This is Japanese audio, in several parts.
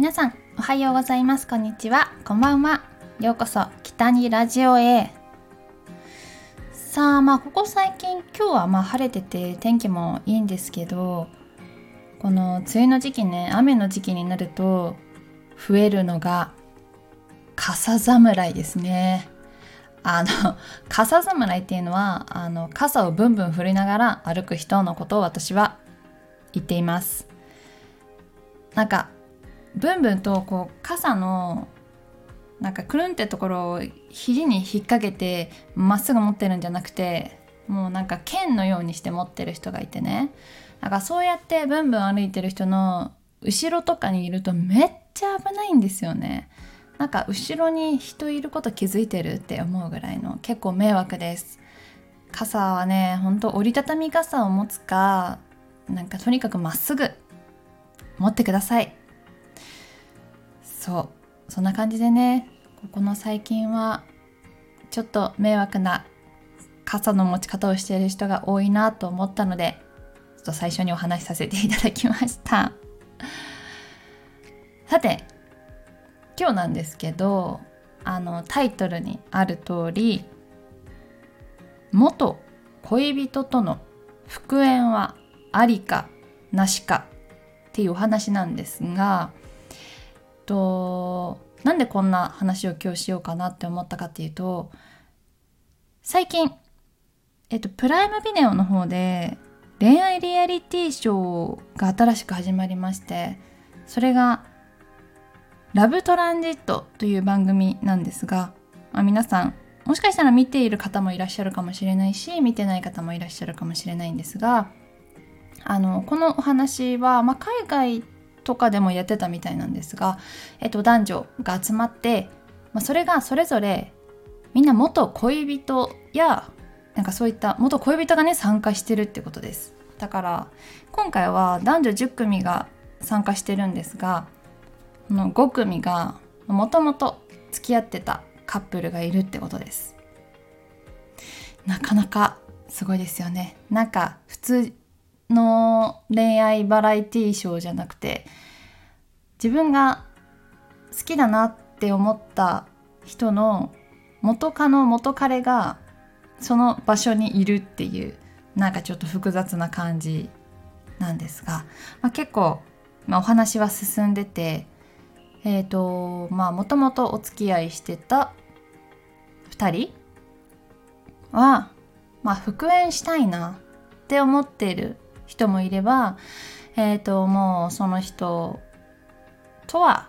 皆さんおはようございます。こんにちは。こんばんは。ようこそ北にラジオへ。さあまあここ最近今日はまあ晴れてて天気もいいんですけどこの梅雨の時期ね雨の時期になると増えるのが傘侍ですね。あの 傘侍っていうのはあの傘をブンブン振りながら歩く人のことを私は言っています。なんかブンブンとこう傘のなんかくるんってところを肘に引っ掛けてまっすぐ持ってるんじゃなくてもうなんか剣のようにして持ってる人がいてね。なんかそうやってブンブン歩いてる人の後ろとかにいるとめっちゃ危ないんですよね。なんか後ろに人いること気づいてるって思うぐらいの結構迷惑です。傘はねほんと折りたたみ傘を持つかなんかとにかくまっすぐ持ってください。そう。そんな感じでねここの最近はちょっと迷惑な傘の持ち方をしている人が多いなと思ったのでちょっと最初にお話しさせていただきました。さて今日なんですけどあのタイトルにある通り元恋人との復縁はありかなしかっていうお話なんですがとなんでこんな話を今日しようかなって思ったかっていうと最近、えっと、プライムビデオの方で恋愛リアリティショーが新しく始まりましてそれがラブトランジットという番組なんですが、まあ、皆さんもしかしたら見ている方もいらっしゃるかもしれないし見てない方もいらっしゃるかもしれないんですがあのこのお話は、まあ、海外とかでもやってたみたいなんですが、えっと、男女が集まって、まあ、それがそれぞれみんな元恋人やなんかそういった元恋人がね参加してるってことです。だから今回は男女10組が参加してるんですがこの5組がもともと付き合ってたカップルがいるってことです。なかなかすごいですよね。なんか普通の恋愛バラエティーショーじゃなくて自分が好きだなって思った人の元カノ元彼がその場所にいるっていうなんかちょっと複雑な感じなんですが、まあ、結構、まあ、お話は進んでてえっ、ー、とまあもともとお付き合いしてた2人は、まあ、復縁したいなって思ってる人もいれば、え、ー、と、もうその人とは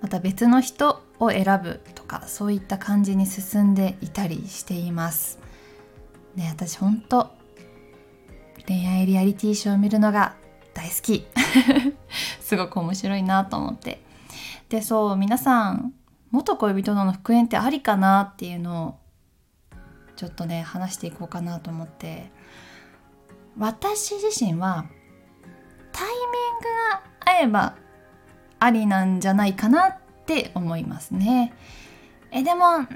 また別の人を選ぶとかそういった感じに進んでいたりしています。ね、私ほんと恋愛リアリティショーを見るのが大好き。すごく面白いなと思って。でそう皆さん元恋人との復縁ってありかなっていうのをちょっとね話していこうかなと思って。私自身はタイミングが合えばありなんじゃないかなって思いますね。えでも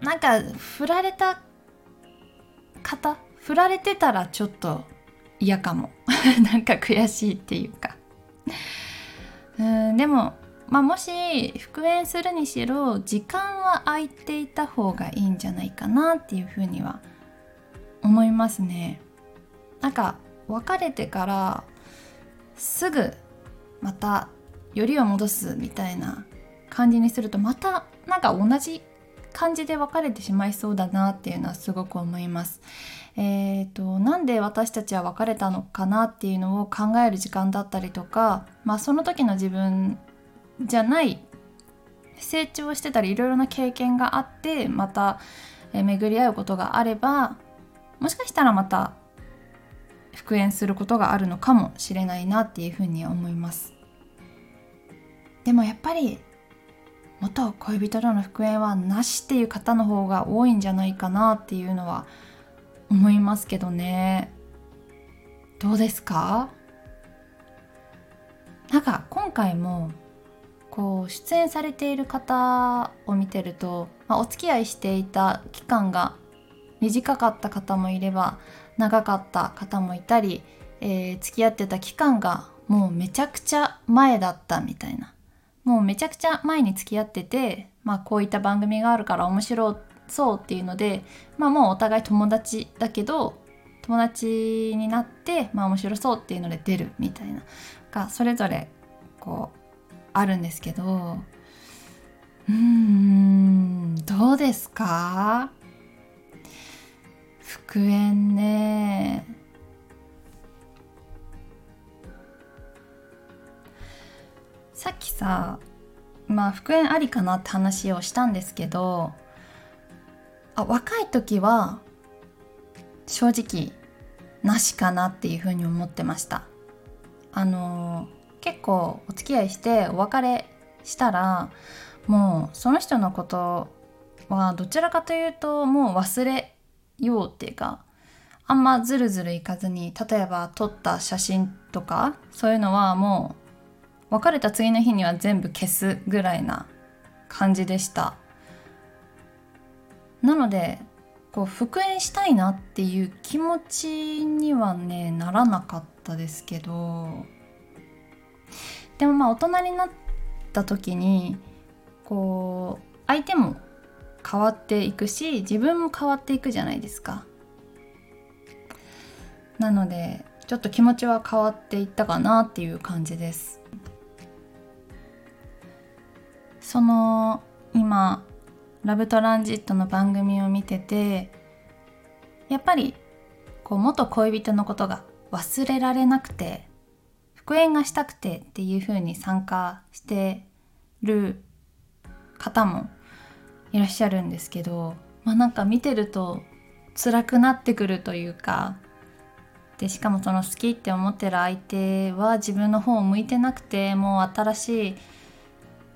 なんか振られた方振られてたらちょっと嫌かも なんか悔しいっていうかうんでもまあもし復縁するにしろ時間は空いていた方がいいんじゃないかなっていうふうには思いますね。なんか別れてからすぐまたよりを戻すみたいな感じにするとまたなんか同じ感じで別れてしまいそうだなっていうのはすごく思います。えーと、なんで私たちは別れたのかなっていうのを考える時間だったりとか、まあ、その時の自分じゃない成長してたりいろいろな経験があってまた巡り合うことがあればもしかしたらまた復縁することがあるのかもしれないなっていうふうに思います。でもやっぱり元恋人との復縁はなしっていう方の方が多いんじゃないかなっていうのは思いますけどね。どうですか？なんか今回もこう出演されている方を見てると、まあ、お付き合いしていた期間が短かった方もいれば長かった方もいたり、えー、付き合ってた期間がもうめちゃくちゃ前だったみたいな。もうめちゃくちゃ前に付き合ってて、まあ、こういった番組があるから面白そうっていうので、まあ、もうお互い友達だけど友達になって、まあ、面白そうっていうので出るみたいな。がそれぞれこうあるんですけど。うーんどうですか？復縁ね。さっきさまあ復縁ありかなって話をしたんですけどあ若い時は正直なしかなっていうふうに思ってました。あの結構お付き合いしてお別れしたらもうその人のことはどちらかというともう忘れようっていうかあんまずるずるいかずに例えば撮った写真とかそういうのはもう別れた次の日には全部消すぐらいな感じでした。なのでこう復縁したいなっていう気持ちにはねならなかったですけどでもまあ大人になった時にこう相手も変わっていくし自分も変わっていくじゃないですか。なのでちょっと気持ちは変わっていったかなっていう感じです。その今ラブトランジットの番組を見ててやっぱりこう元恋人のことが忘れられなくて復縁がしたくてっていう風に参加してる方もいらっしゃるんですけどまあなんか見てると辛くなってくるというかでしかもその好きって思ってる相手は自分の方を向いてなくてもう新しい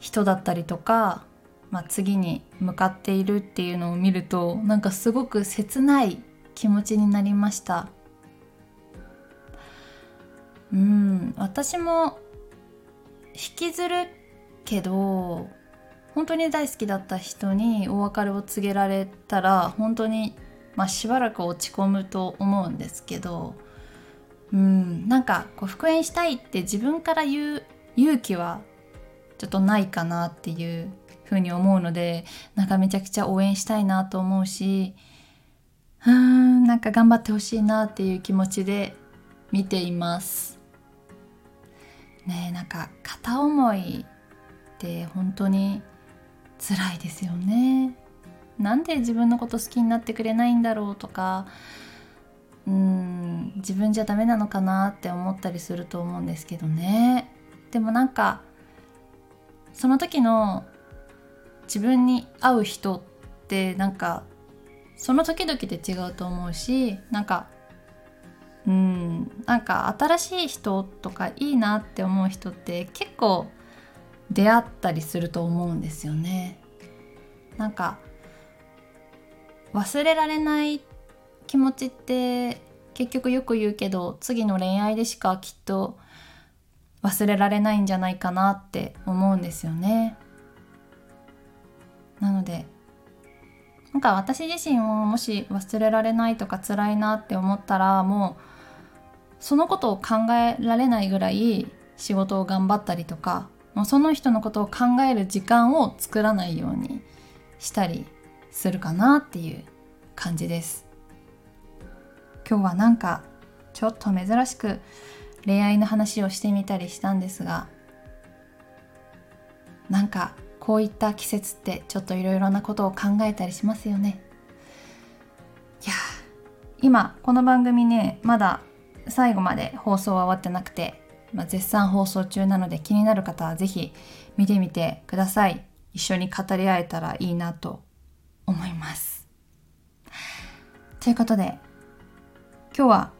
人だったりとかまあ、次に向かっているっていうのを見るとなんかすごく切ない気持ちになりました。うん私も引きずるけど本当に大好きだった人にお別れを告げられたら本当に、まあ、しばらく落ち込むと思うんですけどうんなんかこう復縁したいって自分から言う勇気はちょっとないかなっていうふうに思うのでなんかめちゃくちゃ応援したいなと思うしうーんなんか頑張ってほしいなっていう気持ちで見ています。ねえなんか片思いって本当に辛いですよね。なんで自分のこと好きになってくれないんだろうとか。うん自分じゃダメなのかなって思ったりすると思うんですけどね。でもなんかその時の自分に合う人ってなんかその時々で違うと思うしなんかうんなんか新しい人とかいいなって思う人って結構出会ったりすると思うんですよね。なんか忘れられない気持ちって結局よく言うけど次の恋愛でしかきっと忘れられないんじゃないかなって思うんですよね。なのでなんか私自身をもし忘れられないとか辛いなって思ったらもうそのことを考えられないぐらい仕事を頑張ったりとかもうその人のことを考える時間を作らないようにしたりするかなっていう感じです。今日はなんかちょっと珍しく恋愛の話をしてみたりしたんですがなんかこういった季節ってちょっといろいろなことを考えたりしますよね。いや今この番組ねまだ最後まで放送は終わってなくて、まあ、絶賛放送中なので気になる方は是非見てみてください。一緒に語り合えたらいいなと思います。ということで今日は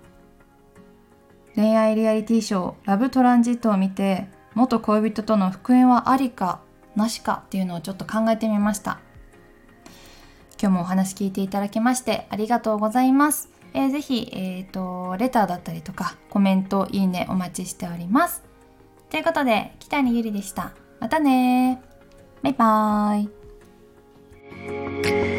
恋愛リアリティショー「ラブトランジット」を見て元恋人との復縁はありかなしかっていうのをちょっと考えてみました。今日もお話聞いていただきましてありがとうございます、えー、ぜひ、えーと、レターだったりとかコメントいいねお待ちしております。ということで北にゆりでした。またねバイバーイ。